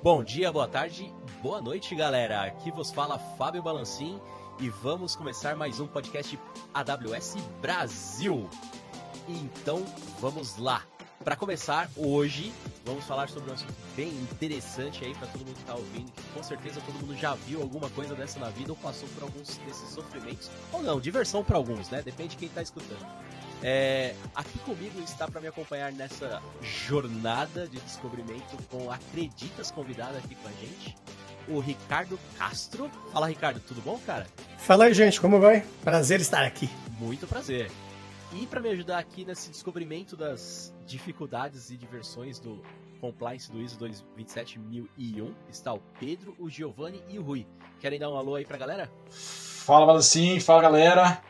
Bom dia, boa tarde, boa noite, galera. Aqui vos fala Fábio Balancim e vamos começar mais um podcast AWS Brasil. Então, vamos lá. Para começar, hoje vamos falar sobre um assunto bem interessante aí para todo mundo que tá ouvindo, que com certeza todo mundo já viu alguma coisa dessa na vida ou passou por alguns desses sofrimentos, ou não, diversão para alguns, né? Depende de quem tá escutando. É, aqui comigo está para me acompanhar nessa jornada de descobrimento com Acreditas convidado aqui com a gente, o Ricardo Castro. Fala, Ricardo, tudo bom, cara? Fala aí, gente, como vai? Prazer estar aqui. Muito prazer. E para me ajudar aqui nesse descobrimento das dificuldades e diversões do compliance do ISO 27001 está o Pedro, o Giovanni e o Rui. Querem dar um alô aí pra galera? Fala, Balancinho, fala galera.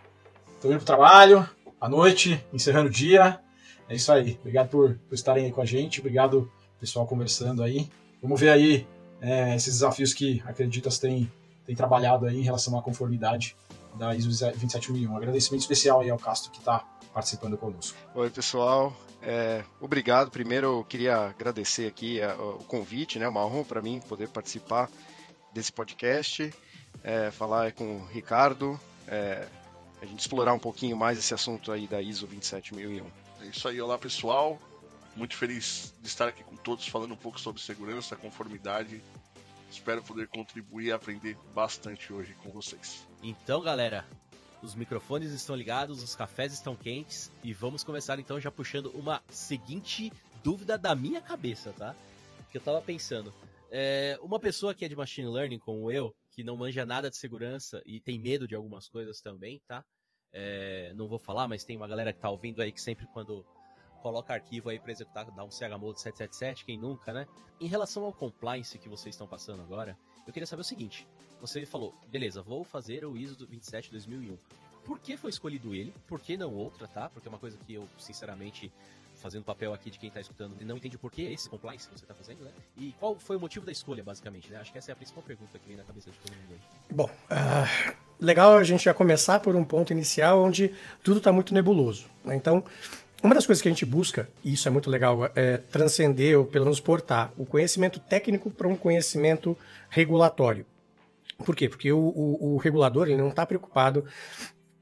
Tô indo pro trabalho, à noite, encerrando o dia. É isso aí. Obrigado por, por estarem aí com a gente. Obrigado, pessoal, conversando aí. Vamos ver aí é, esses desafios que Acreditas tem, tem trabalhado aí em relação à conformidade da ISO 27001. Um agradecimento especial aí ao Castro que está participando conosco. Oi, pessoal. É, obrigado. Primeiro, eu queria agradecer aqui a, o convite, né? Uma honra para mim poder participar desse podcast, é, falar com o Ricardo, é, a gente explorar um pouquinho mais esse assunto aí da ISO 27001. É isso aí, olá pessoal. Muito feliz de estar aqui com todos falando um pouco sobre segurança, conformidade. Espero poder contribuir e aprender bastante hoje com vocês. Então, galera, os microfones estão ligados, os cafés estão quentes e vamos começar então já puxando uma seguinte dúvida da minha cabeça, tá? Que eu tava pensando. É, uma pessoa que é de machine learning, como eu, que não manja nada de segurança e tem medo de algumas coisas também, tá? É, não vou falar, mas tem uma galera que tá ouvindo aí que sempre quando coloca arquivo aí para executar, dá um chmod 777, quem nunca, né? Em relação ao compliance que vocês estão passando agora, eu queria saber o seguinte. Você falou, beleza, vou fazer o ISO 27 2001. Por que foi escolhido ele? Por que não outra, tá? Porque é uma coisa que eu, sinceramente, fazendo papel aqui de quem está escutando e não entende por que esse compliance que você está fazendo, né? E qual foi o motivo da escolha, basicamente, né? Acho que essa é a principal pergunta que vem na cabeça de todo mundo aí. Bom, uh, legal a gente já começar por um ponto inicial onde tudo está muito nebuloso. Né? Então, uma das coisas que a gente busca, e isso é muito legal, é transcender ou pelo menos portar o conhecimento técnico para um conhecimento regulatório. Por quê? Porque o, o, o regulador ele não está preocupado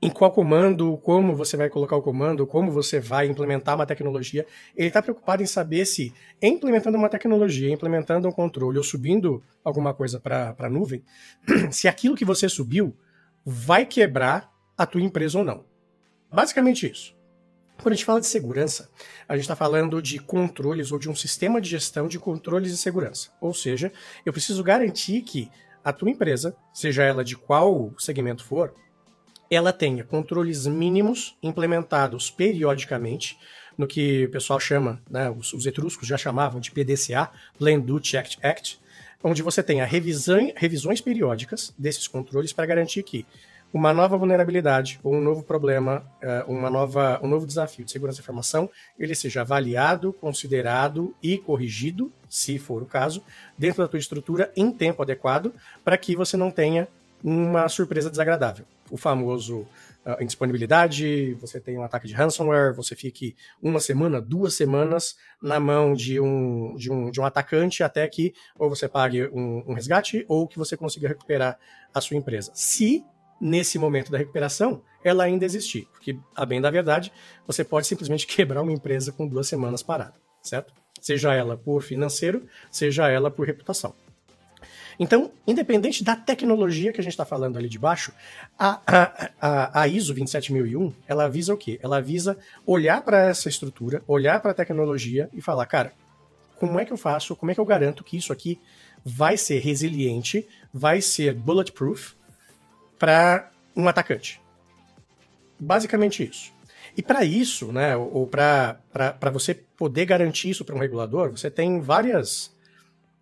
em qual comando, como você vai colocar o comando, como você vai implementar uma tecnologia. Ele está preocupado em saber se, implementando uma tecnologia, implementando um controle ou subindo alguma coisa para a nuvem, se aquilo que você subiu vai quebrar a tua empresa ou não. Basicamente isso. Quando a gente fala de segurança, a gente está falando de controles ou de um sistema de gestão de controles de segurança. Ou seja, eu preciso garantir que a tua empresa, seja ela de qual segmento for, ela tenha controles mínimos implementados periodicamente no que o pessoal chama, né, os, os etruscos já chamavam de PDCA, Plan, Do, Check, Act, onde você tenha revisão, revisões periódicas desses controles para garantir que uma nova vulnerabilidade ou um novo problema, eh, uma nova, um novo desafio de segurança da informação, ele seja avaliado, considerado e corrigido, se for o caso, dentro da tua estrutura em tempo adequado, para que você não tenha uma surpresa desagradável. O famoso uh, indisponibilidade, você tem um ataque de ransomware, você fique uma semana, duas semanas na mão de um, de um, de um atacante até que ou você pague um, um resgate ou que você consiga recuperar a sua empresa. Se nesse momento da recuperação ela ainda existir, porque a bem da verdade, você pode simplesmente quebrar uma empresa com duas semanas parada, certo? Seja ela por financeiro, seja ela por reputação. Então, independente da tecnologia que a gente está falando ali de baixo, a, a, a, ISO 27001, ela visa o quê? Ela visa olhar para essa estrutura, olhar para a tecnologia e falar, cara, como é que eu faço, como é que eu garanto que isso aqui vai ser resiliente, vai ser bulletproof para um atacante? Basicamente isso. E para isso, né, ou para você poder garantir isso para um regulador, você tem várias,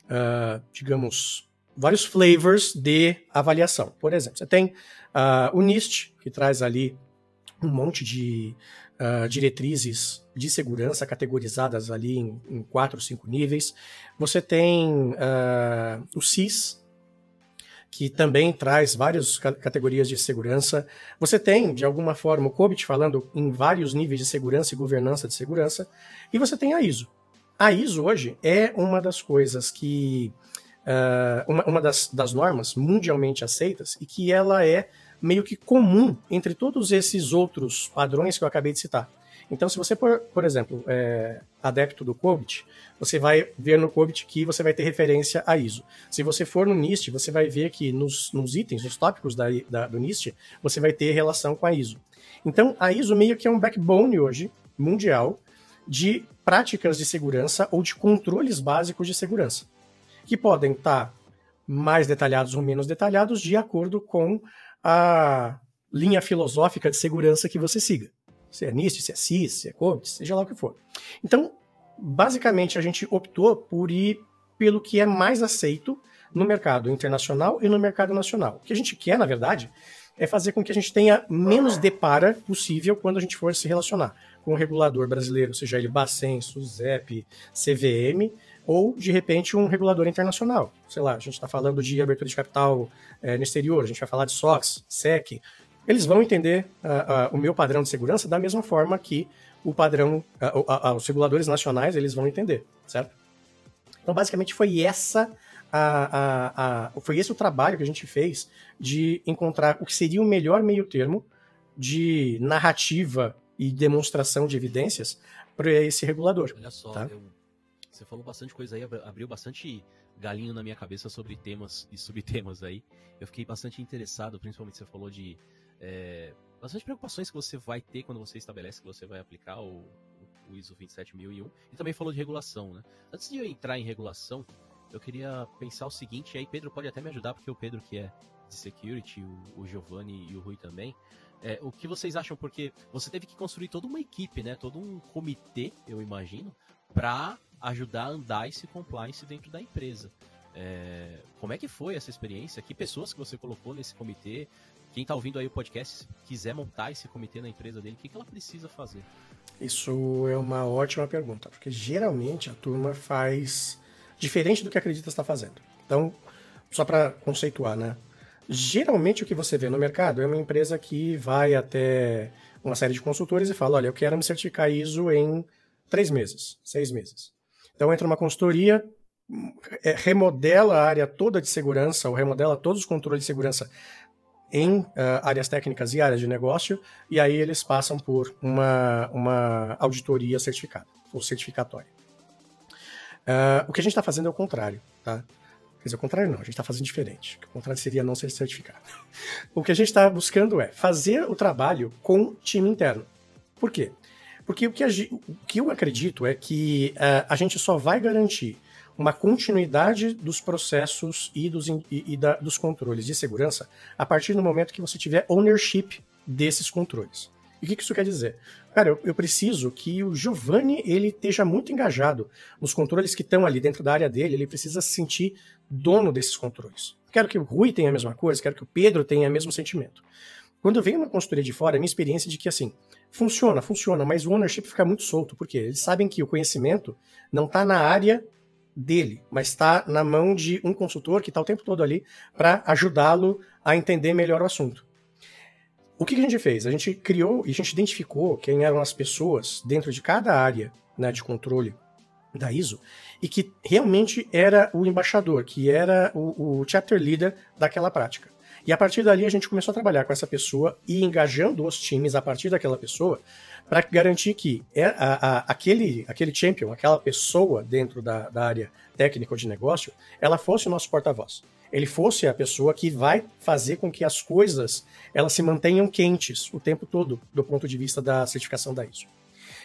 uh, digamos, vários flavors de avaliação. Por exemplo, você tem uh, o NIST, que traz ali um monte de uh, diretrizes de segurança categorizadas ali em, em quatro ou cinco níveis. Você tem uh, o CIS, que também traz várias categorias de segurança. Você tem, de alguma forma, o COBIT falando em vários níveis de segurança e governança de segurança. E você tem a ISO. A ISO hoje é uma das coisas que. Uh, uma, uma das, das normas mundialmente aceitas e que ela é meio que comum entre todos esses outros padrões que eu acabei de citar. Então, se você, por, por exemplo, é adepto do COBIT, você vai ver no COBIT que você vai ter referência a ISO. Se você for no NIST, você vai ver que nos, nos itens, nos tópicos da, da, do NIST, você vai ter relação com a ISO. Então, a ISO meio que é um backbone hoje, mundial, de práticas de segurança ou de controles básicos de segurança, que podem estar mais detalhados ou menos detalhados de acordo com a linha filosófica de segurança que você siga. Se é NIST, se é CIS, se é COBIT, seja lá o que for. Então, basicamente, a gente optou por ir pelo que é mais aceito no mercado internacional e no mercado nacional. O que a gente quer, na verdade, é fazer com que a gente tenha menos depara possível quando a gente for se relacionar com o regulador brasileiro, seja ele Bacen, SUSEP, CVM, ou de repente um regulador internacional. Sei lá, a gente está falando de abertura de capital é, no exterior, a gente vai falar de SOX, SEC. Eles vão entender uh, uh, o meu padrão de segurança da mesma forma que o padrão, uh, os reguladores nacionais eles vão entender, certo? Então, basicamente, foi essa a, a, a, foi esse o trabalho que a gente fez de encontrar o que seria o melhor meio termo de narrativa e demonstração de evidências para esse regulador. Olha só, tá? eu, você falou bastante coisa aí, abriu bastante galinho na minha cabeça sobre temas e subtemas aí. Eu fiquei bastante interessado, principalmente você falou de é, bastante preocupações que você vai ter quando você estabelece que você vai aplicar o, o ISO 27001 e também falou de regulação, né? Antes de eu entrar em regulação, eu queria pensar o seguinte, e aí Pedro pode até me ajudar, porque o Pedro que é de security, o, o Giovanni e o Rui também, é, o que vocês acham? Porque você teve que construir toda uma equipe, né? Todo um comitê, eu imagino, para ajudar a andar esse compliance dentro da empresa. É, como é que foi essa experiência? Que pessoas que você colocou nesse comitê? Quem está ouvindo aí o podcast quiser montar esse comitê na empresa dele, o que, que ela precisa fazer? Isso é uma ótima pergunta, porque geralmente a turma faz diferente do que acredita estar fazendo. Então, só para conceituar, né? Geralmente o que você vê no mercado é uma empresa que vai até uma série de consultores e fala: olha, eu quero me certificar ISO em três meses, seis meses. Então entra uma consultoria, é, remodela a área toda de segurança, ou remodela todos os controles de segurança em uh, áreas técnicas e áreas de negócio, e aí eles passam por uma, uma auditoria certificada, ou certificatória. Uh, o que a gente está fazendo é o contrário, tá? Quer dizer, o contrário não, a gente está fazendo diferente. O contrário seria não ser certificado. o que a gente está buscando é fazer o trabalho com time interno. Por quê? Porque o que, a, o que eu acredito é que uh, a gente só vai garantir uma continuidade dos processos e, dos, e, e da, dos controles de segurança a partir do momento que você tiver ownership desses controles. E o que, que isso quer dizer? Cara, eu, eu, preciso que o Giovanni ele esteja muito engajado nos controles que estão ali dentro da área dele, ele precisa se sentir dono desses controles. Quero que o Rui tenha a mesma coisa, quero que o Pedro tenha o mesmo sentimento. Quando venho uma consultoria de fora, a minha experiência é de que, assim, funciona, funciona, mas o ownership fica muito solto, porque eles sabem que o conhecimento não está na área dele, mas está na mão de um consultor que está o tempo todo ali para ajudá-lo a entender melhor o assunto. O que, que, a gente fez? A gente criou e a gente identificou quem eram as pessoas dentro de cada área né, de controle da ISO e que realmente era o embaixador, que era o, o chapter leader daquela prática. E a partir dali a gente começou a trabalhar com essa pessoa e engajando os times a partir daquela pessoa para garantir que é a, a, aquele, aquele champion, aquela pessoa dentro da, da área técnica de negócio, ela fosse o nosso porta-voz. Ele fosse a pessoa que vai fazer com que as coisas elas se mantenham quentes o tempo todo do ponto de vista da certificação da ISO.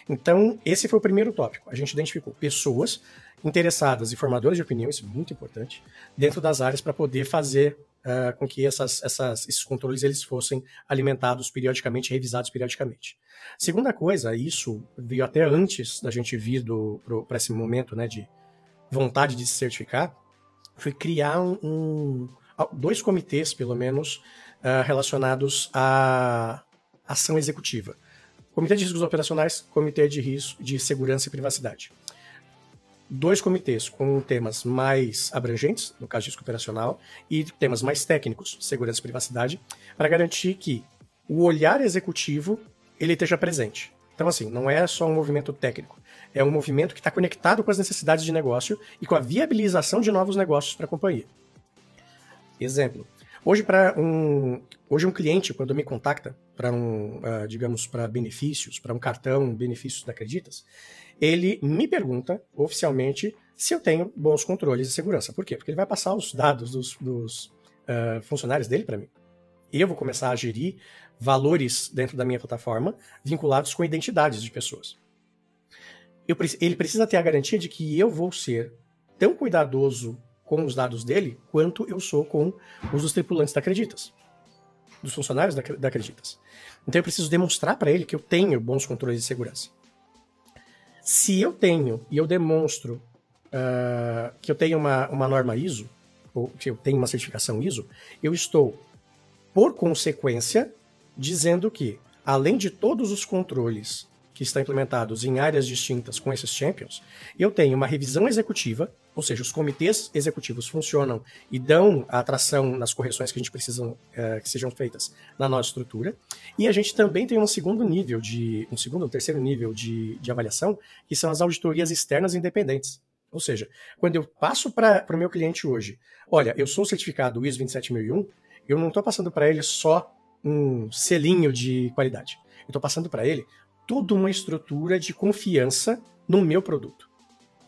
Então, esse foi o primeiro tópico. A gente identificou pessoas interessadas e formadores de opinião, isso é muito importante, dentro das áreas para poder fazer uh, com que essas, essas, esses controles eles fossem alimentados periodicamente, revisados periodicamente. Segunda coisa, isso veio até antes da gente vir para esse momento né, de vontade de se certificar, foi criar um, um dois comitês, pelo menos, uh, relacionados à ação executiva. Comitê de Riscos Operacionais, Comitê de Risco de Segurança e Privacidade. Dois comitês com temas mais abrangentes, no caso de risco operacional, e temas mais técnicos, segurança e privacidade, para garantir que o olhar executivo ele esteja presente. Então, assim, não é só um movimento técnico, é um movimento que está conectado com as necessidades de negócio e com a viabilização de novos negócios para a companhia. Exemplo. Hoje, para um, hoje um cliente, quando me contacta para um, uh, digamos, para benefícios, para um cartão benefícios da Acreditas, ele me pergunta oficialmente se eu tenho bons controles de segurança. Por quê? Porque ele vai passar os dados dos, dos uh, funcionários dele para mim. Eu vou começar a gerir valores dentro da minha plataforma vinculados com identidades de pessoas. Eu, ele precisa ter a garantia de que eu vou ser tão cuidadoso com os dados dele quanto eu sou com os dos tripulantes da Acreditas, dos funcionários da, da Acreditas. Então eu preciso demonstrar para ele que eu tenho bons controles de segurança. Se eu tenho e eu demonstro uh, que eu tenho uma, uma norma ISO, ou que eu tenho uma certificação ISO, eu estou, por consequência, dizendo que, além de todos os controles que estão implementados em áreas distintas com esses champions, eu tenho uma revisão executiva, ou seja, os comitês executivos funcionam e dão a atração nas correções que a gente precisa é, que sejam feitas na nossa estrutura. E a gente também tem um segundo nível de, um segundo, um terceiro nível de, de avaliação, que são as auditorias externas independentes. Ou seja, quando eu passo para o meu cliente hoje, olha, eu sou certificado ISO 27001, eu não estou passando para ele só um selinho de qualidade. Eu estou passando para ele toda uma estrutura de confiança no meu produto,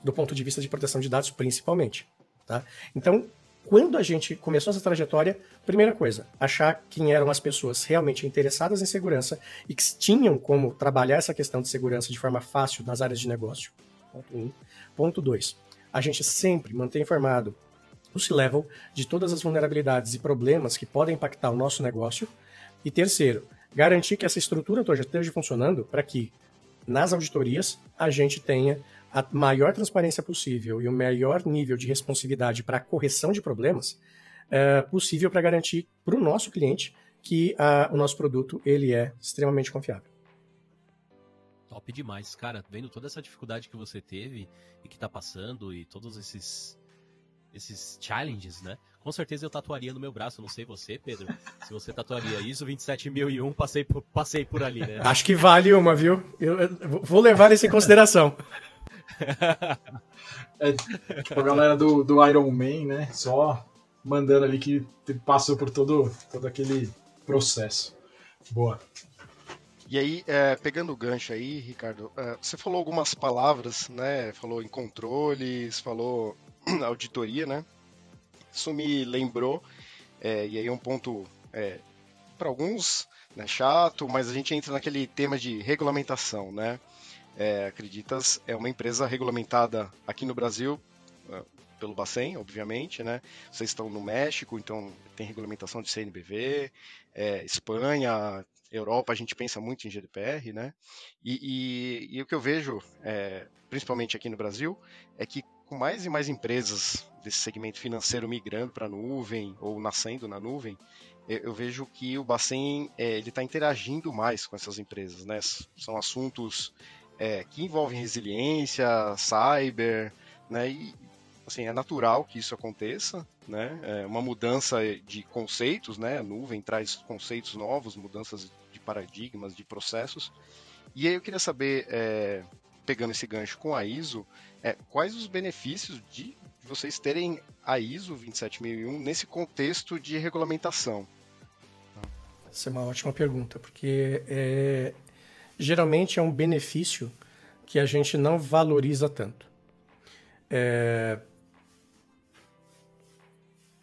do ponto de vista de proteção de dados, principalmente. Tá? Então, quando a gente começou essa trajetória, primeira coisa, achar quem eram as pessoas realmente interessadas em segurança e que tinham como trabalhar essa questão de segurança de forma fácil nas áreas de negócio. Ponto um. Ponto dois, a gente sempre manter informado o C-Level de todas as vulnerabilidades e problemas que podem impactar o nosso negócio e terceiro, garantir que essa estrutura toda esteja funcionando para que nas auditorias a gente tenha a maior transparência possível e o maior nível de responsividade para a correção de problemas é, possível para garantir para o nosso cliente que a, o nosso produto ele é extremamente confiável. Top demais, cara. Vendo toda essa dificuldade que você teve e que está passando e todos esses esses challenges, né? Com certeza eu tatuaria no meu braço, não sei você, Pedro. Se você tatuaria isso, 27001, passei por, passei por ali, né? Acho que vale uma, viu? Eu, eu vou levar isso em consideração. é, tipo a galera do, do Iron Man, né? Só mandando ali que passou por todo, todo aquele processo. Boa. E aí, é, pegando o gancho aí, Ricardo, é, você falou algumas palavras, né? Falou em controles, falou auditoria, né? Isso me lembrou, é, e aí é um ponto é, para alguns né, chato, mas a gente entra naquele tema de regulamentação, né? É, Acreditas é uma empresa regulamentada aqui no Brasil é, pelo Bacen, obviamente, né? Vocês estão no México, então tem regulamentação de CNBV, é, Espanha, Europa, a gente pensa muito em GDPR, né? E, e, e o que eu vejo, é, principalmente aqui no Brasil, é que com mais e mais empresas desse segmento financeiro migrando para a nuvem ou nascendo na nuvem, eu vejo que o Bacen é, ele está interagindo mais com essas empresas, né? São assuntos é, que envolvem resiliência, cyber, né? E assim é natural que isso aconteça, né? É uma mudança de conceitos, né? A nuvem traz conceitos novos, mudanças de paradigmas, de processos. E aí eu queria saber, é, pegando esse gancho com a ISO, é, quais os benefícios de vocês terem a ISO 27001 nesse contexto de regulamentação? Essa é uma ótima pergunta, porque é, geralmente é um benefício que a gente não valoriza tanto. É,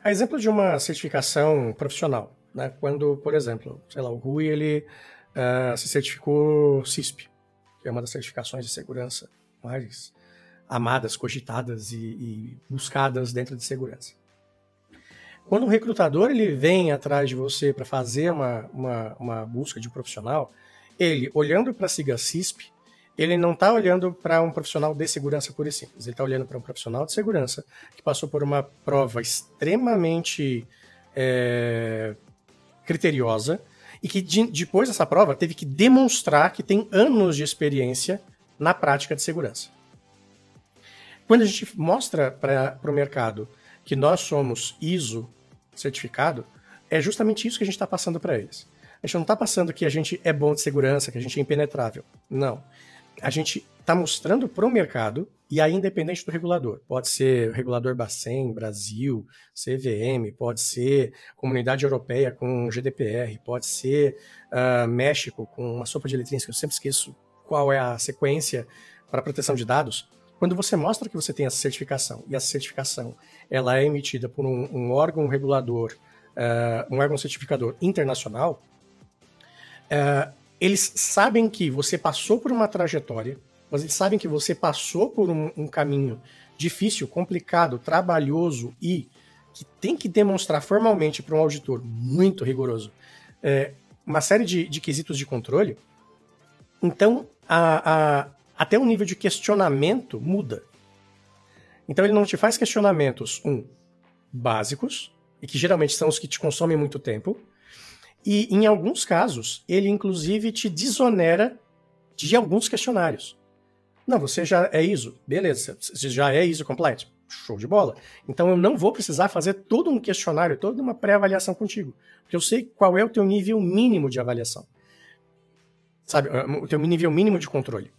a exemplo de uma certificação profissional, né? quando, por exemplo, sei lá, o Rui ele, uh, se certificou CISP, que é uma das certificações de segurança mais amadas, cogitadas e, e buscadas dentro de segurança. Quando um recrutador ele vem atrás de você para fazer uma, uma, uma, busca de um profissional, ele, olhando para a sigla CISP, ele não está olhando para um profissional de segurança pura e simples. Ele está olhando para um profissional de segurança que passou por uma prova extremamente é, criteriosa e que de, depois dessa prova teve que demonstrar que tem anos de experiência na prática de segurança. Quando a gente mostra para o mercado que nós somos ISO certificado, é justamente isso que a gente está passando para eles. A gente não está passando que a gente é bom de segurança, que a gente é impenetrável. Não. A gente está mostrando para o mercado, e aí independente do regulador, pode ser regulador Bacen, Brasil, CVM, pode ser Comunidade Europeia com GDPR, pode ser uh, México com uma sopa de letrinhas, que eu sempre esqueço qual é a sequência para proteção de dados. Quando você mostra que você tem essa certificação, e essa certificação ela é emitida por um, um órgão regulador, uh, um órgão certificador internacional, uh, eles sabem que você passou por uma trajetória, mas eles sabem que você passou por um, um caminho difícil, complicado, trabalhoso e que tem que demonstrar formalmente para um auditor muito rigoroso é, uma série de, de, quesitos de controle. Então, a, a, até o nível de questionamento muda. Então, ele não te faz questionamentos, um, básicos, e que geralmente são os que te consomem muito tempo, e em alguns casos, ele inclusive te desonera de alguns questionários. Não, você já é ISO, beleza, você já é ISO completo, show de bola. Então eu não vou precisar fazer todo um questionário, toda uma pré-avaliação contigo, porque eu sei qual é o teu nível mínimo de avaliação. Sabe, o teu nível mínimo de controle.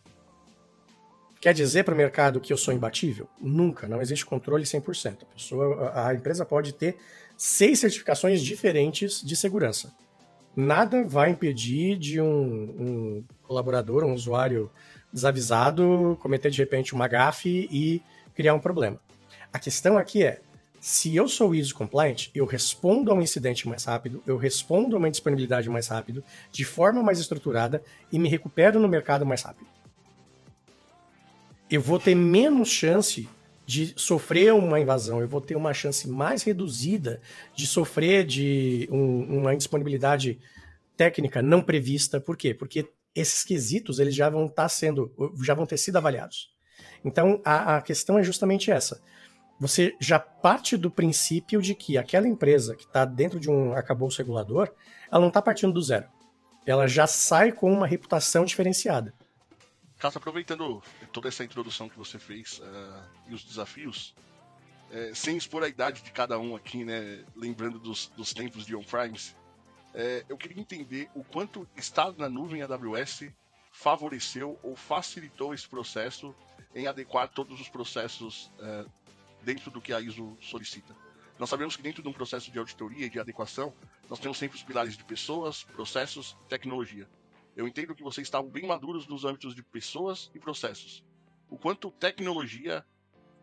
Quer dizer para o mercado que eu sou imbatível? Nunca, não existe controle 100%. A, pessoa, a empresa pode ter seis certificações diferentes de segurança nada vai impedir de um, um colaborador, um usuário desavisado cometer de repente uma gafe e criar um problema. A questão aqui é, se eu sou ISO compliant, eu respondo a um incidente mais rápido, eu respondo a uma disponibilidade mais rápido, de forma mais estruturada e me recupero no mercado mais rápido. Eu vou ter menos chance de sofrer uma invasão, eu vou ter uma chance mais reduzida de sofrer de um, uma indisponibilidade técnica não prevista. Por quê? Porque esses quesitos eles já vão estar tá sendo, já vão ter sido avaliados. Então a, a questão é justamente essa. Você já parte do princípio de que aquela empresa que está dentro de um arcabouço regulador, ela não está partindo do zero. Ela já sai com uma reputação diferenciada. Cássio, aproveitando toda essa introdução que você fez uh, e os desafios, é, sem expor a idade de cada um aqui, né, lembrando dos, dos tempos de on-primes, é, eu queria entender o quanto estar na nuvem AWS favoreceu ou facilitou esse processo em adequar todos os processos dentro do que a ISO solicita. Nós sabemos que dentro de um processo de auditoria e de adequação, nós temos sempre os pilares de pessoas, processos, tecnologia. Eu entendo que vocês estavam bem maduros nos âmbitos de pessoas e processos. O quanto tecnologia,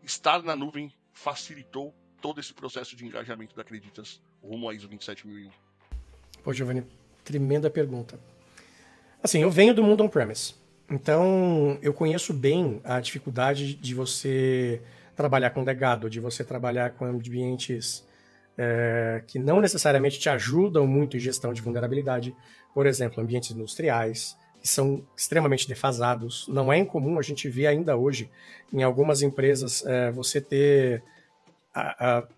estar na nuvem, facilitou todo esse processo de engajamento da Acreditas rumo à ISO 27001? Pô, Giovanni, tremenda pergunta. Assim, eu venho do mundo on-premise. Então, eu conheço bem a dificuldade de você trabalhar com legado, de você trabalhar com ambientes é, que não necessariamente te ajudam muito em gestão de vulnerabilidade, por exemplo, ambientes industriais, que são extremamente defasados. Não é incomum a gente ver ainda hoje, em algumas empresas, é, você ter a, a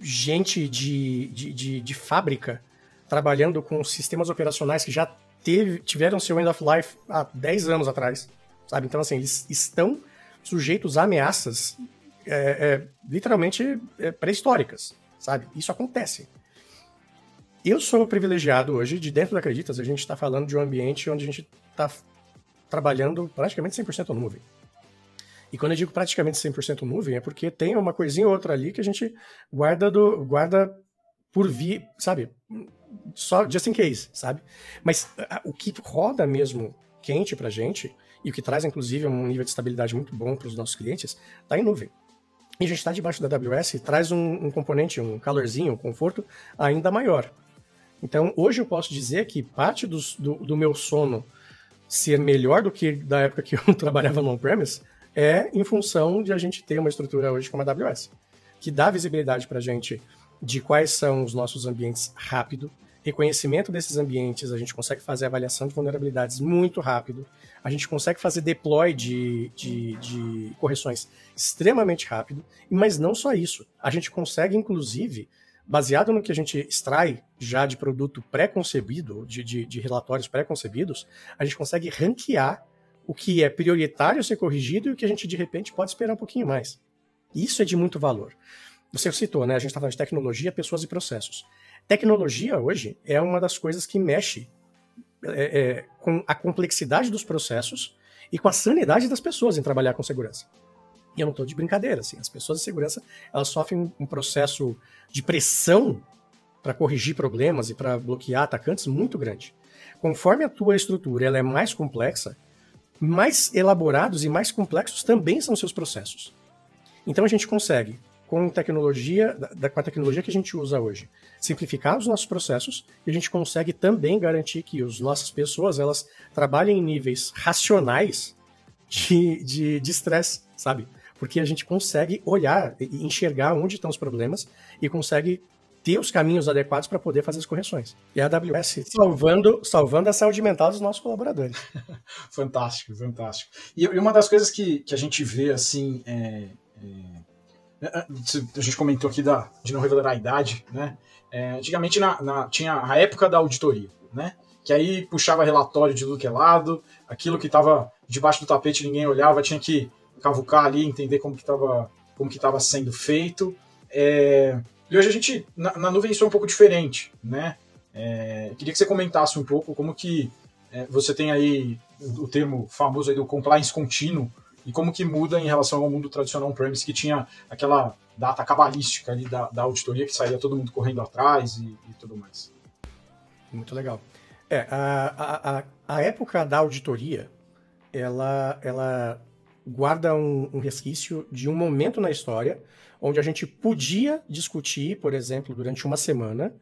gente de, de, de, de, fábrica trabalhando com sistemas operacionais que já teve, tiveram seu end of life há 10 anos atrás, sabe? Então, assim, eles estão sujeitos a ameaças é, é, literalmente pré-históricas, sabe? Isso acontece. Eu sou privilegiado hoje, de dentro da Acreditas, a gente está falando de um ambiente onde a gente está trabalhando praticamente 100% nuvem. E quando eu digo praticamente 100% nuvem, é porque tem uma coisinha ou outra ali que a gente guarda do guarda por vir, sabe? Só just in case, sabe? Mas a, o que roda mesmo quente pra gente e o que traz inclusive um nível de estabilidade muito bom para os nossos clientes, está em nuvem. E a gente está debaixo da AWS, traz um, um, componente, um calorzinho, um conforto ainda maior. Então, hoje eu posso dizer que parte do, do, do meu sono ser melhor do que da época que eu trabalhava no on-premise é em função de a gente ter uma estrutura hoje como a AWS, que dá visibilidade para a gente de quais são os nossos ambientes rápido, reconhecimento desses ambientes, a gente consegue fazer avaliação de vulnerabilidades muito rápido, a gente consegue fazer deploy de, de, de correções extremamente rápido, mas não só isso, a gente consegue, inclusive, baseado no que a gente extrai já de produto pré-concebido, de, de, de relatórios pré-concebidos, a gente consegue ranquear o que é prioritário ser corrigido e o que a gente, de repente, pode esperar um pouquinho mais. Isso é de muito valor. Você citou, né? A gente está falando de tecnologia, pessoas e processos. Tecnologia hoje é uma das coisas que mexe é, é, com a complexidade dos processos e com a sanidade das pessoas em trabalhar com segurança. E eu não estou de brincadeira, assim, as pessoas de segurança elas sofrem um processo de pressão para corrigir problemas e para bloquear atacantes muito grande. Conforme a tua estrutura ela é mais complexa, mais elaborados e mais complexos também são seus processos. Então a gente consegue, com tecnologia, da, com a tecnologia que a gente usa hoje, simplificar os nossos processos e a gente consegue também garantir que as nossas pessoas elas trabalhem em níveis racionais de estresse, de, de sabe? Porque a gente consegue olhar e enxergar onde estão os problemas e consegue ter os caminhos adequados para poder fazer as correções. E a AWS salvando, salvando a saúde mental dos nossos colaboradores. fantástico, fantástico. E, uma das coisas que, que a gente vê assim é, é, é a gente comentou aqui da, de não revelar a idade, né? É, antigamente na, na, tinha a época da auditoria, né? Que aí puxava relatório de tudo que é lado, aquilo que estava debaixo do tapete ninguém olhava, tinha que cavucar ali, entender como que estava como que estava sendo feito. É, e hoje a gente, na, na nuvem, isso é um pouco diferente, né? É, queria que você comentasse um pouco como que é, você tem aí o, o, termo famoso aí do compliance contínuo e como que muda em relação ao mundo tradicional on-premise que tinha aquela data cabalística ali da, da auditoria que saía todo mundo correndo atrás e, e tudo mais. Muito legal. É, a, a, a época da auditoria, ela, ela guarda um, um resquício de um momento na história onde a gente podia discutir, por exemplo, durante uma semana,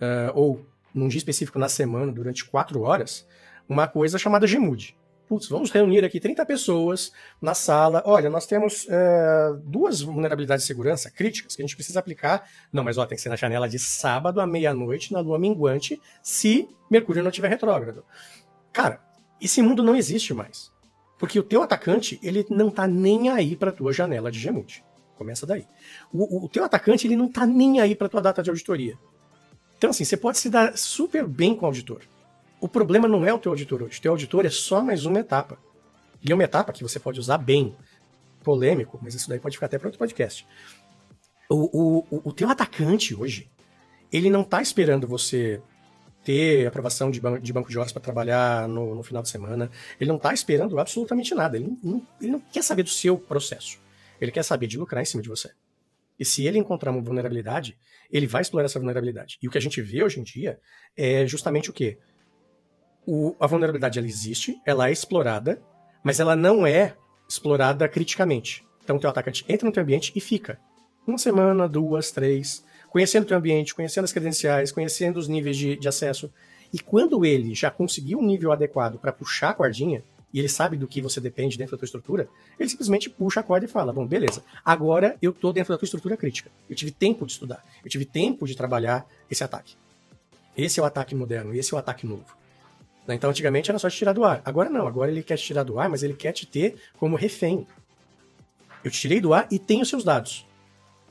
uh, ou num dia específico na semana, durante quatro horas, uma coisa chamada GMUD. Putz, vamos reunir aqui 30 pessoas na sala. Olha, nós temos uh, duas vulnerabilidades de segurança críticas que a gente precisa aplicar. Não, mas ó, tem que ser na janela de sábado à meia-noite, na lua minguante, se Mercúrio não estiver retrógrado. Cara, esse mundo não existe mais. Porque o teu atacante, ele não tá nem aí para tua janela de GMUD. Começa daí. O, o teu atacante, ele não tá nem aí para tua data de auditoria. Então, assim, você pode se dar super bem com o auditor. O problema não é o teu auditor hoje. O teu auditor é só mais uma etapa. E é uma etapa que você pode usar bem. Polêmico, mas isso daí pode ficar até para outro podcast. O, o, o teu atacante hoje, ele não tá esperando você ter aprovação de, ban de banco de horas para trabalhar no, no, final de semana. Ele não tá esperando absolutamente nada. Ele não, ele não quer saber do seu processo. Ele quer saber de lucrar em cima de você. E se ele encontrar uma vulnerabilidade, ele vai explorar essa vulnerabilidade. E o que a gente vê hoje em dia é justamente o quê? O, a vulnerabilidade ela existe, ela é explorada, mas ela não é explorada criticamente. Então o teu atacante entra no teu ambiente e fica. Uma semana, duas, três, conhecendo o teu ambiente, conhecendo as credenciais, conhecendo os níveis de, de acesso. E quando ele já conseguiu um nível adequado para puxar a cordinha, e ele sabe do que você depende dentro da tua estrutura, ele simplesmente puxa a corda e fala: Bom, beleza, agora eu estou dentro da tua estrutura crítica. Eu tive tempo de estudar, eu tive tempo de trabalhar esse ataque. Esse é o ataque moderno, esse é o ataque novo. Então, antigamente era só te tirar do ar. Agora não, agora ele quer te tirar do ar, mas ele quer te ter como refém. Eu te tirei do ar e tenho seus dados.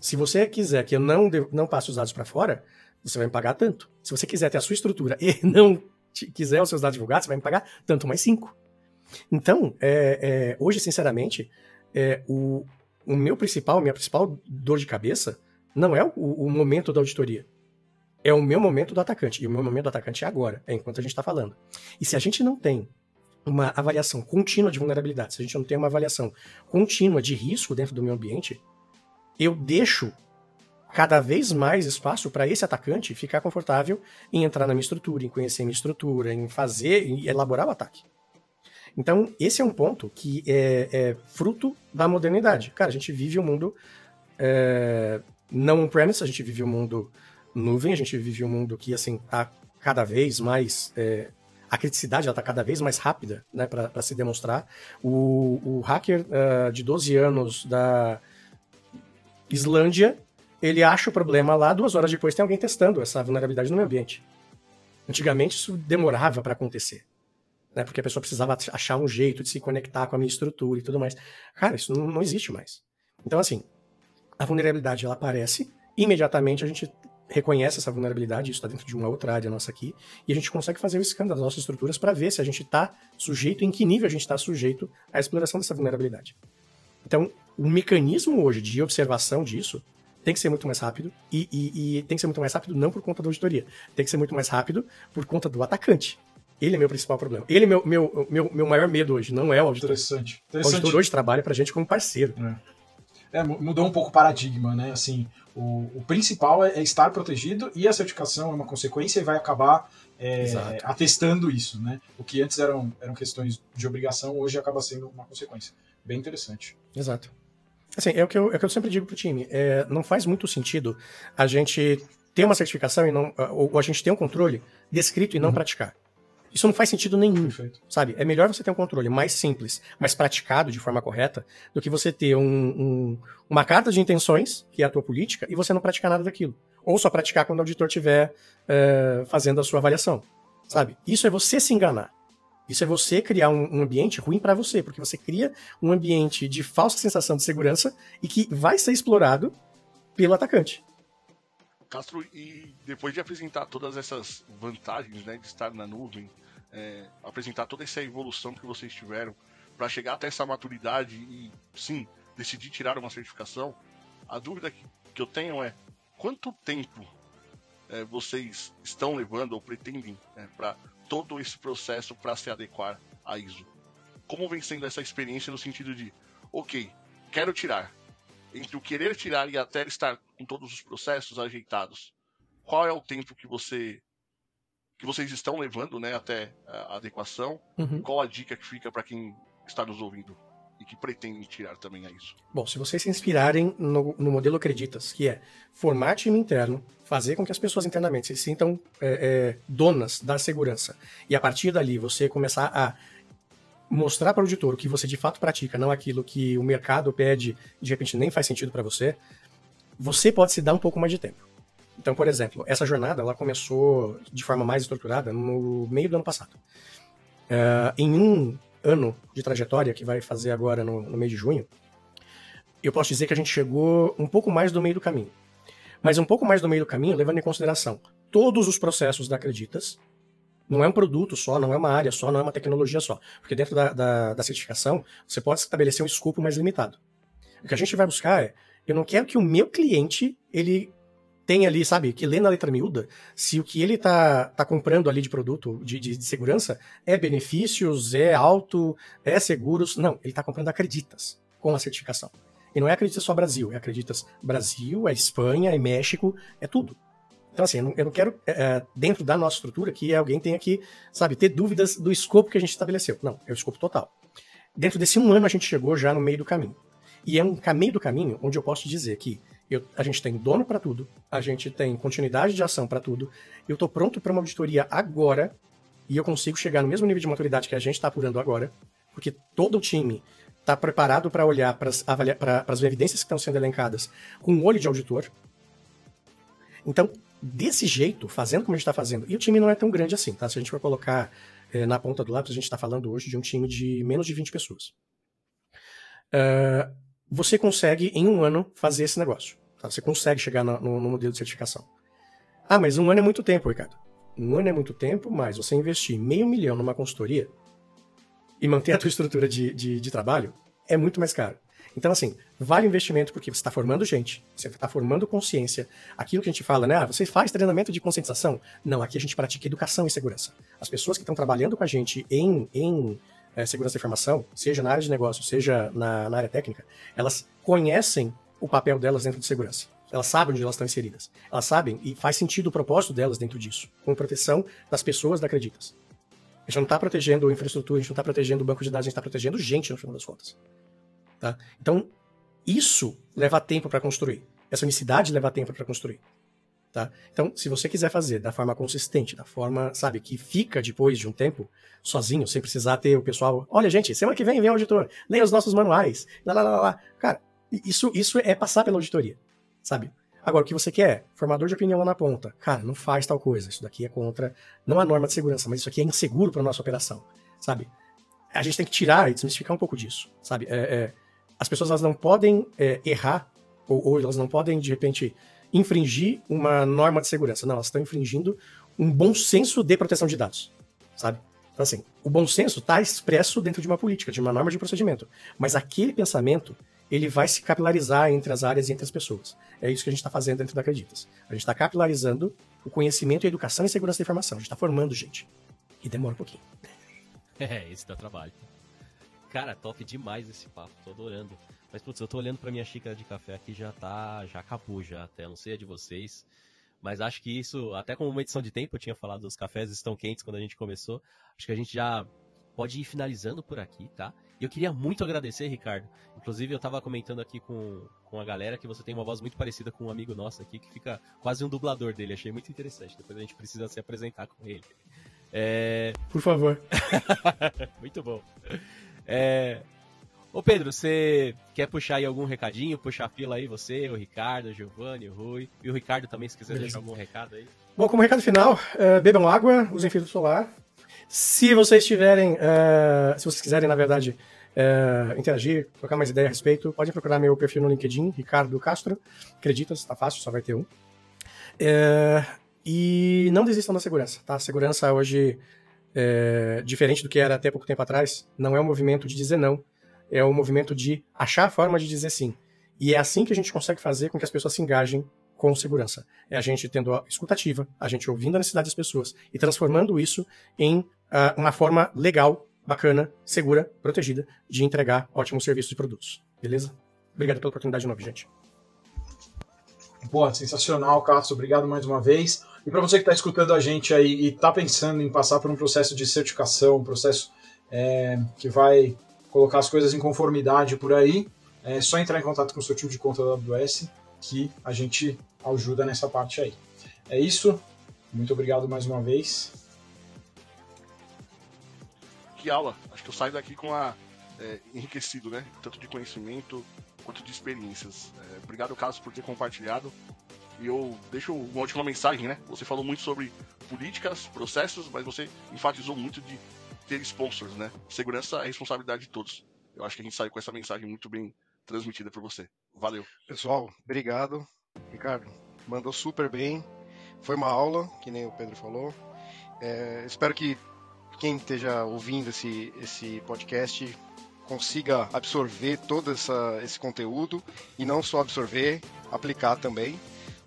Se você quiser que eu não, não passe os dados para fora, você vai me pagar tanto. Se você quiser ter a sua estrutura e não quiser os seus dados divulgados, você vai me pagar tanto mais cinco. Então, é, é, hoje, sinceramente, é, o, o meu principal, minha principal dor de cabeça não é o, o, momento da auditoria. É o meu momento do atacante. E o meu momento do atacante é agora, é enquanto a gente está falando. E se a gente não tem uma avaliação contínua de vulnerabilidade, se a gente não tem uma avaliação contínua de risco dentro do meu ambiente, eu deixo cada vez mais espaço para esse atacante ficar confortável em entrar na minha estrutura, em conhecer a minha estrutura, em fazer e elaborar o ataque. Então, esse é um ponto que é, é fruto da modernidade. Cara, a gente vive um mundo é, não on-premise, a gente vive um mundo nuvem, a gente vive um mundo que, assim, tá cada vez mais... É, a criticidade está cada vez mais rápida né, para se demonstrar. O, o hacker uh, de 12 anos da Islândia, ele acha o problema lá, duas horas depois tem alguém testando essa vulnerabilidade no meio ambiente. Antigamente isso demorava para acontecer né? Porque a pessoa precisava achar um jeito de se conectar com a minha estrutura e tudo mais. Cara, isso não, não existe mais. Então, assim, a vulnerabilidade ela aparece, imediatamente a gente reconhece essa vulnerabilidade, isso está dentro de uma outra área nossa aqui, e a gente consegue fazer o scan das nossas estruturas para ver se a gente está sujeito, em que nível a gente está sujeito à exploração dessa vulnerabilidade. Então, o mecanismo hoje de observação disso tem que ser muito mais rápido, e, e, e tem que ser muito mais rápido não por conta da auditoria, tem que ser muito mais rápido por conta do atacante Ele é meu principal problema. Ele é meu, meu, meu, meu maior medo hoje, não é o auditor. Interessante. O Interessante. auditor hoje trabalha pra gente como parceiro. É, mu- mudou um pouco o paradigma, né? Assim, o, o principal é, é estar protegido e a certificação é uma consequência e vai acabar é, atestando isso, né? O que antes eram, eram questões de obrigação, hoje acaba sendo uma consequência. Bem interessante. Exato. Assim, é o que eu, é o que eu sempre digo pro time. É, não faz muito sentido a gente ter uma certificação e não. Ou, ou a gente ter um controle descrito e não praticar. Isso não faz sentido nenhum. Perfeito. Sabe? É melhor você ter um controle mais simples, mais praticado de forma correta, do que você ter um- um- uma carta de intenções, que é a tua política, e você não praticar nada daquilo. Ou só praticar quando o auditor estiver é, fazendo a sua avaliação. Sabe? Isso é você se enganar. Isso é você criar um, um ambiente ruim para você, porque você cria um ambiente de falsa sensação de segurança e que vai ser explorado pelo atacante. Castro, e depois de apresentar todas essas vantagens né, de estar na nuvem, é, apresentar toda essa evolução que vocês tiveram para chegar até essa maturidade e, sim, decidir tirar uma certificação, a dúvida que, que eu tenho é quanto tempo é, vocês estão levando ou pretendem para todo esse processo para se adequar à ISO? Como vem sendo essa experiência no sentido de, ok, quero tirar, entre o querer tirar e até estar com todos os processos ajeitados, qual é o tempo que você que vocês estão levando, né, até a adequação? Uhum. Qual a dica que fica para quem está nos ouvindo e que pretende tirar também a isso? Bom, se vocês se inspirarem no, no modelo Acreditas, que é formar time interno, fazer com que as pessoas internamente se sintam é, é, donas da segurança, e a partir dali você começar a mostrar para o auditor o que você de fato pratica, não aquilo que o mercado pede de repente nem faz sentido para você, você pode se dar um pouco mais de tempo. Então, por exemplo, essa jornada ela começou de forma mais estruturada no meio do ano passado. É, em um ano de trajetória, que vai fazer agora no, no mês de junho, eu posso dizer que a gente chegou um pouco mais do meio do caminho. Mas um pouco mais do meio do caminho, levando em consideração todos os processos da Acreditas, não é um produto só, não é uma área só, não é uma tecnologia só. Porque dentro da, da, da certificação, você pode estabelecer um escopo mais limitado. O que a gente vai buscar é, eu não quero que o meu cliente, ele tenha ali, sabe, que lê na letra miúda, se o que ele tá, tá comprando ali de produto de, de, de segurança é benefícios, é alto, é seguros. Não, ele tá comprando acreditas com a certificação. E não é Acreditas só Brasil, é Acreditas Brasil, é Espanha, é México, é tudo. Então, assim, eu não, eu não quero, é, dentro da nossa estrutura, que alguém tenha que, sabe, ter dúvidas do escopo que a gente estabeleceu. Não, é o escopo total. Dentro desse um ano, a gente chegou já no meio do caminho. E é um caminho do caminho onde eu posso dizer que eu, a gente tem dono para tudo, a gente tem continuidade de ação para tudo, eu tô pronto para uma auditoria agora e eu consigo chegar no mesmo nível de maturidade que a gente está apurando agora, porque todo o time está preparado para olhar para as evidências que estão sendo elencadas com um olho de auditor. Então, desse jeito, fazendo como a gente está fazendo, e o time não é tão grande assim, tá? Se a gente for colocar é, na ponta do lápis, a gente está falando hoje de um time de menos de 20 pessoas. Uh, você consegue, em um ano, fazer esse negócio. Tá? Você consegue chegar no, no, no modelo de certificação. Ah, mas um ano é muito tempo, Ricardo. Um ano é muito tempo, mas você investir meio milhão numa consultoria e manter a tua estrutura de, de, de trabalho é muito mais caro. Então, assim, vale o investimento porque você está formando gente, você está formando consciência. Aquilo que a gente fala, né? Ah, você faz treinamento de conscientização? Não, aqui a gente pratica educação e segurança. As pessoas que estão trabalhando com a gente em, em é, segurança da informação, seja na área de negócio, seja na, na área técnica, elas conhecem o papel delas dentro de segurança. Elas sabem onde elas estão inseridas. Elas sabem e faz sentido o propósito delas dentro disso, com proteção das pessoas da Acreditas. A gente não está protegendo a infraestrutura, a gente não está protegendo banco de dados, a gente está protegendo gente no final das contas. Tá? Então, isso leva tempo para construir. Essa unicidade leva tempo para construir. Tá? Então, se você quiser fazer da forma consistente, da forma, sabe, que fica depois de um tempo, sozinho, sem precisar ter o pessoal. Olha, gente, semana que vem vem auditor, leia os nossos manuais. Lá, lá, lá, lá. Cara, isso, isso é passar pela auditoria, sabe? Agora, o que você quer? Formador de opinião lá na ponta. Cara, não faz tal coisa. Isso daqui é contra, não a norma de segurança, mas isso aqui é inseguro para nossa operação, sabe? A gente tem que tirar e desmistificar um pouco disso, sabe? É, é, as pessoas elas não podem é, errar ou, ou, elas não podem, de repente, infringir uma norma de segurança. Não, elas estão infringindo um bom senso de proteção de dados, sabe? Então, assim, o bom senso está expresso dentro de uma política, de uma norma de procedimento. Mas aquele pensamento, ele vai se capilarizar entre as áreas e entre as pessoas. É isso que a gente está fazendo dentro da Acreditas. A gente está capilarizando o conhecimento e a educação em segurança da informação. A gente está formando gente. E demora um pouquinho. É, esse dá trabalho. Cara, top demais esse papo, tô adorando. Mas, putz, eu tô olhando pra minha xícara de café aqui, já tá, já acabou já até, não sei a de vocês. Mas acho que isso, até como uma edição de tempo, eu tinha falado dos cafés estão quentes quando a gente começou. Acho que a gente já pode ir finalizando por aqui, tá? E eu queria muito agradecer, Ricardo. Inclusive, eu tava comentando aqui com, com a galera que você tem uma voz muito parecida com um amigo nosso aqui, que fica quase um dublador dele. Achei muito interessante. Depois a gente precisa se apresentar com ele. É... Por favor. muito bom. É... Ô Pedro, você quer puxar aí algum recadinho? Puxar a fila aí, você, o Ricardo, o Giovanni, o Rui. E o Ricardo também, se quiser Beleza. deixar algum recado aí. Bom, como recado final, uh, bebam água, usem filtro solar. Se vocês tiverem, uh, se vocês quiserem, na verdade, uh, interagir, trocar mais ideia a respeito, podem procurar meu perfil no LinkedIn, Ricardo Castro. Acredita, está fácil, só vai ter um. e não desistam da segurança, tá? A segurança hoje, é, diferente do que era até pouco tempo atrás, não é um movimento de dizer não, é o movimento de achar a forma de dizer sim. E é assim que a gente consegue fazer com que as pessoas se engajem com segurança. É a gente tendo a escutativa, a gente ouvindo a necessidade das pessoas e transformando isso em uh, uma forma legal, bacana, segura, protegida de entregar ótimos serviços e produtos. Beleza? Obrigado pela oportunidade de novo, gente. Pô, sensacional, Castro. Obrigado mais uma vez. E para você que está escutando a gente aí e está pensando em passar por um processo de certificação, um processo é, que vai colocar as coisas em conformidade por aí, é só entrar em contato com o seu time de conta da AWS que a gente ajuda nessa parte aí. É isso. Muito obrigado mais uma vez. Que aula! Acho que eu saio daqui com a é, enriquecido, né? Tanto de conhecimento quanto de experiências. É, obrigado, Carlos, por ter compartilhado. E eu deixo uma última mensagem, né? Você falou muito sobre políticas, processos, mas você enfatizou muito de ter sponsors, né? Segurança é responsabilidade de todos. Eu acho que a gente saiu com essa mensagem muito bem transmitida por você. Valeu. Pessoal, obrigado. Ricardo, mandou super bem. Foi uma aula, que nem o Pedro falou. É, espero que quem esteja ouvindo esse, esse podcast consiga absorver todo essa, esse conteúdo e não só absorver, aplicar também,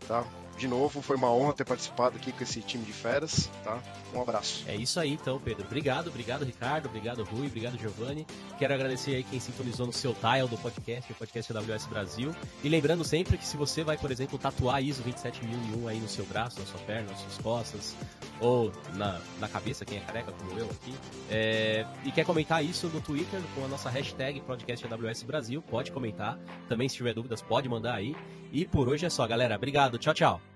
tá? de novo, foi uma honra ter participado aqui com esse time de feras, tá? Um abraço. É isso aí então, Pedro. Obrigado, obrigado, Ricardo, obrigado, Rui, obrigado, Giovanni. Quero agradecer aí quem sintonizou no seu tile do podcast, o podcast AWS Brasil. E lembrando sempre que se você vai, por exemplo, tatuar ISO 27001 aí no seu braço, na sua perna, nas suas costas, ou na, na cabeça, quem é careca, como eu aqui, é, e quer comentar isso no Twitter com a nossa hashtag podcast AWS Brasil, pode comentar. Também se tiver dúvidas, pode mandar aí. E por hoje é só, galera. Obrigado. Tchau, tchau.